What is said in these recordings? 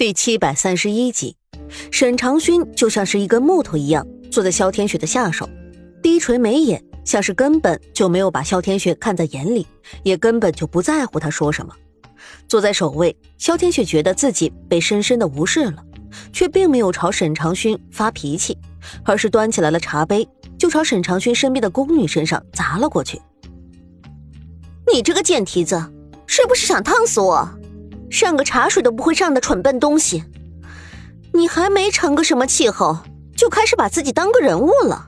第七百三十一集，沈长勋就像是一根木头一样坐在萧天雪的下手，低垂眉眼，像是根本就没有把萧天雪看在眼里，也根本就不在乎他说什么。坐在首位，萧天雪觉得自己被深深的无视了，却并没有朝沈长勋发脾气，而是端起来了茶杯，就朝沈长勋身边的宫女身上砸了过去。你这个贱蹄子，是不是想烫死我？上个茶水都不会上的蠢笨东西，你还没成个什么气候，就开始把自己当个人物了。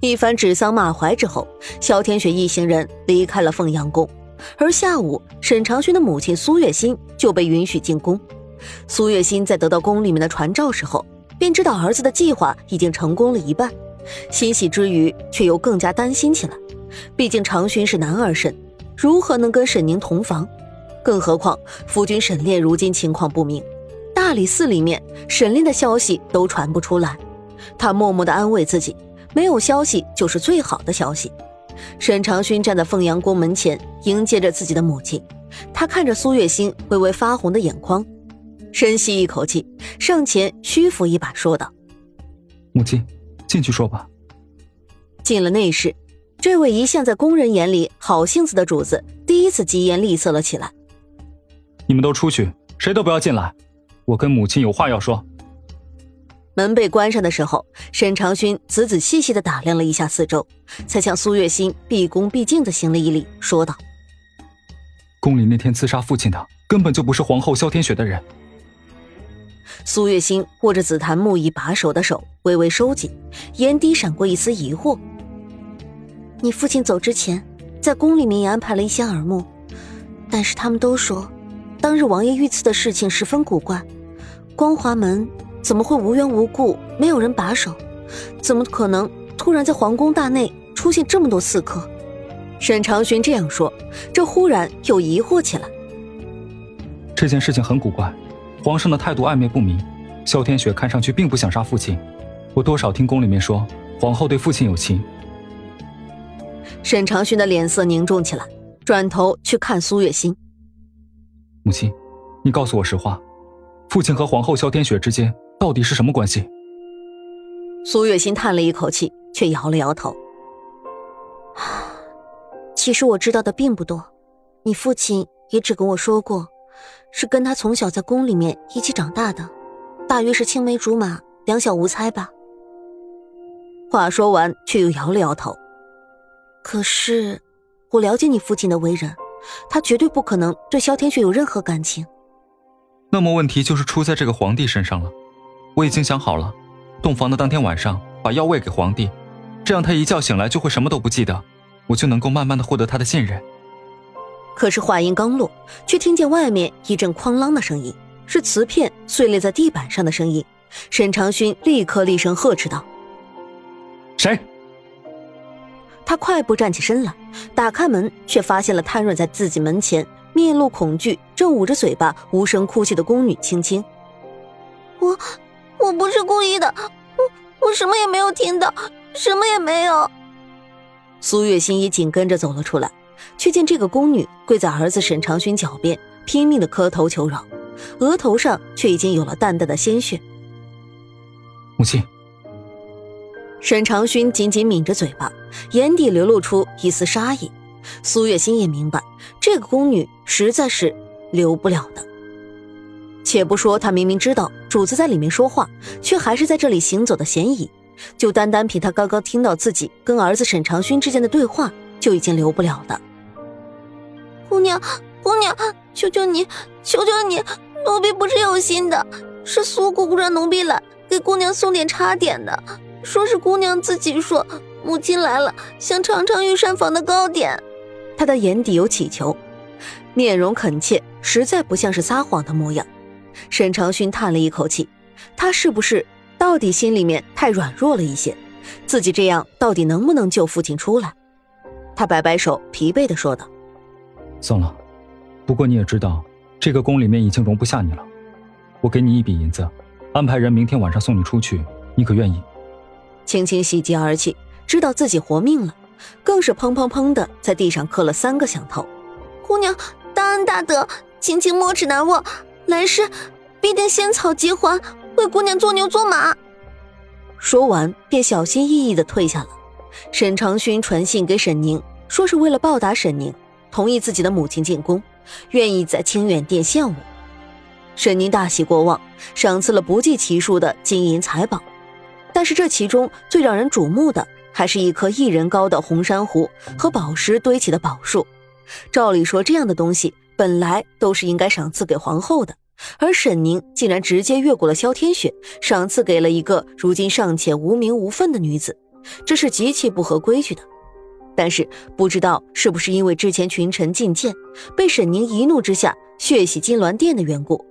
一番指桑骂槐之后，萧天雪一行人离开了凤阳宫，而下午沈长勋的母亲苏月心就被允许进宫。苏月心在得到宫里面的传召时候，便知道儿子的计划已经成功了一半，欣喜之余却又更加担心起来。毕竟长勋是男儿身，如何能跟沈宁同房？更何况，夫君沈炼如今情况不明，大理寺里面沈炼的消息都传不出来。他默默的安慰自己，没有消息就是最好的消息。沈长勋站在凤阳宫门前，迎接着自己的母亲。他看着苏月心微微发红的眼眶，深吸一口气，上前虚扶一把，说道：“母亲，进去说吧。”进了内室，这位一向在宫人眼里好性子的主子，第一次疾言厉色了起来。你们都出去，谁都不要进来。我跟母亲有话要说。门被关上的时候，沈长勋仔仔细细的打量了一下四周，才向苏月心毕恭毕敬的行了一礼，说道：“宫里那天刺杀父亲的，根本就不是皇后萧天雪的人。”苏月心握着紫檀木椅把手的手微微收紧，眼底闪过一丝疑惑：“你父亲走之前，在宫里面也安排了一些耳目，但是他们都说……”当日王爷遇刺的事情十分古怪，光华门怎么会无缘无故没有人把守？怎么可能突然在皇宫大内出现这么多刺客？沈长勋这样说，这忽然又疑惑起来。这件事情很古怪，皇上的态度暧昧不明。萧天雪看上去并不想杀父亲，我多少听宫里面说皇后对父亲有情。沈长勋的脸色凝重起来，转头去看苏月心。母亲，你告诉我实话，父亲和皇后萧天雪之间到底是什么关系？苏月心叹了一口气，却摇了摇头。其实我知道的并不多，你父亲也只跟我说过，是跟他从小在宫里面一起长大的，大约是青梅竹马，两小无猜吧。话说完，却又摇了摇头。可是，我了解你父亲的为人。他绝对不可能对萧天雪有任何感情。那么问题就是出在这个皇帝身上了。我已经想好了，洞房的当天晚上把药喂给皇帝，这样他一觉醒来就会什么都不记得，我就能够慢慢的获得他的信任。可是话音刚落，却听见外面一阵哐啷的声音，是瓷片碎裂在地板上的声音。沈长勋立刻厉声呵斥道：“谁？”他快步站起身来，打开门，却发现了瘫软在自己门前、面露恐惧、正捂着嘴巴无声哭泣的宫女青青。我，我不是故意的，我我什么也没有听到，什么也没有。苏月心也紧跟着走了出来，却见这个宫女跪在儿子沈长勋脚边，拼命的磕头求饶，额头上却已经有了淡淡的鲜血。母亲。沈长勋紧紧抿着嘴巴，眼底流露出一丝杀意。苏月心也明白，这个宫女实在是留不了的。且不说她明明知道主子在里面说话，却还是在这里行走的嫌疑，就单单凭她刚刚听到自己跟儿子沈长勋之间的对话，就已经留不了的。姑娘，姑娘，求求你，求求你，奴婢不是有心的，是苏姑姑让奴婢来给姑娘送点茶点的。说是姑娘自己说，母亲来了，想尝尝御膳房的糕点。他的眼底有乞求，面容恳切，实在不像是撒谎的模样。沈长勋叹了一口气，他是不是到底心里面太软弱了一些？自己这样到底能不能救父亲出来？他摆摆手，疲惫的说道：“算了，不过你也知道，这个宫里面已经容不下你了。我给你一笔银子，安排人明天晚上送你出去，你可愿意？”轻轻喜极而泣，知道自己活命了，更是砰砰砰的在地上磕了三个响头。姑娘大恩大德，青青没齿难忘，来世必定仙草结环，为姑娘做牛做马。说完，便小心翼翼的退下了。沈长勋传信给沈宁，说是为了报答沈宁，同意自己的母亲进宫，愿意在清远殿献舞。沈宁大喜过望，赏赐了不计其数的金银财宝。但是这其中最让人瞩目的，还是一棵一人高的红珊瑚和宝石堆起的宝树。照理说，这样的东西本来都是应该赏赐给皇后的，而沈宁竟然直接越过了萧天雪，赏赐给了一个如今尚且无名无分的女子，这是极其不合规矩的。但是不知道是不是因为之前群臣进谏，被沈宁一怒之下血洗金銮殿的缘故，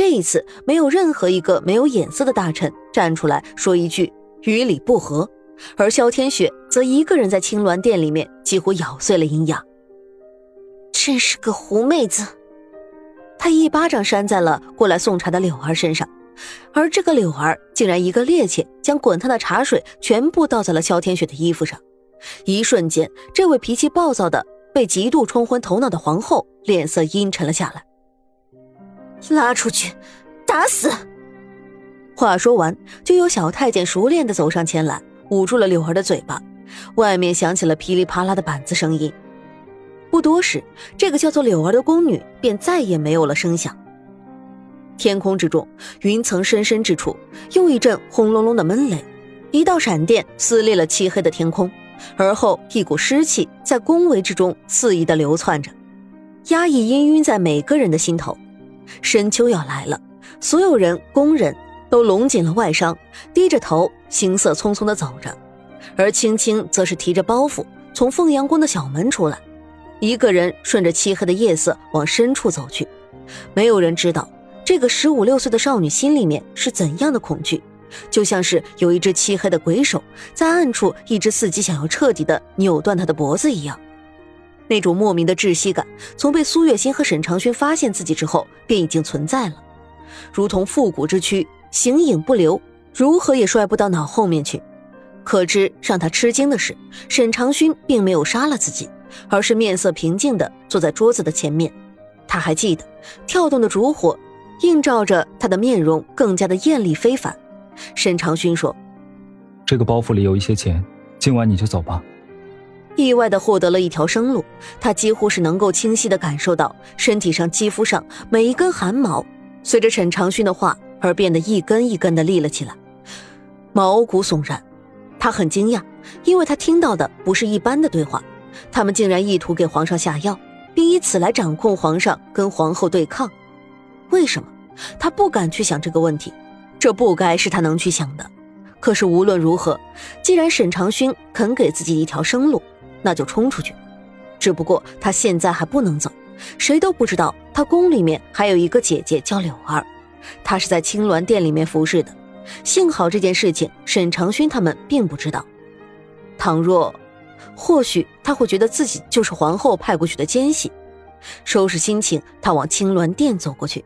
这一次没有任何一个没有眼色的大臣站出来说一句与理不合，而萧天雪则一个人在青鸾殿里面几乎咬碎了银牙。真是个狐妹子！他一巴掌扇在了过来送茶的柳儿身上，而这个柳儿竟然一个趔趄，将滚烫的茶水全部倒在了萧天雪的衣服上。一瞬间，这位脾气暴躁的、被嫉妒冲昏头脑的皇后脸色阴沉了下来。拉出去，打死！话说完，就有小太监熟练的走上前来，捂住了柳儿的嘴巴。外面响起了噼里啪啦的板子声音。不多时，这个叫做柳儿的宫女便再也没有了声响。天空之中，云层深深之处，又一阵轰隆隆的闷雷，一道闪电撕裂了漆黑的天空，而后一股湿气在宫闱之中肆意的流窜着，压抑氤氲在每个人的心头。深秋要来了，所有人工人都拢紧了外裳，低着头，行色匆匆的走着，而青青则是提着包袱从凤阳宫的小门出来。一个人顺着漆黑的夜色往深处走去，没有人知道这个十五六岁的少女心里面是怎样的恐惧，就像是有一只漆黑的鬼手在暗处一直伺机想要彻底的扭断她的脖子一样。那种莫名的窒息感，从被苏月心和沈长轩发现自己之后便已经存在了，如同复古之躯，形影不留，如何也摔不到脑后面去。可知让他吃惊的是，沈长勋并没有杀了自己。而是面色平静地坐在桌子的前面，他还记得跳动的烛火映照着他的面容，更加的艳丽非凡。沈长勋说：“这个包袱里有一些钱，今晚你就走吧。”意外的获得了一条生路，他几乎是能够清晰的感受到身体上肌肤上每一根汗毛，随着沈长勋的话而变得一根一根的立了起来，毛骨悚然。他很惊讶，因为他听到的不是一般的对话。他们竟然意图给皇上下药，并以此来掌控皇上跟皇后对抗。为什么？他不敢去想这个问题，这不该是他能去想的。可是无论如何，既然沈长勋肯给自己一条生路，那就冲出去。只不过他现在还不能走，谁都不知道他宫里面还有一个姐姐叫柳儿，她是在青鸾殿里面服侍的。幸好这件事情沈长勋他们并不知道。倘若……或许他会觉得自己就是皇后派过去的奸细。收拾心情，他往青鸾殿走过去。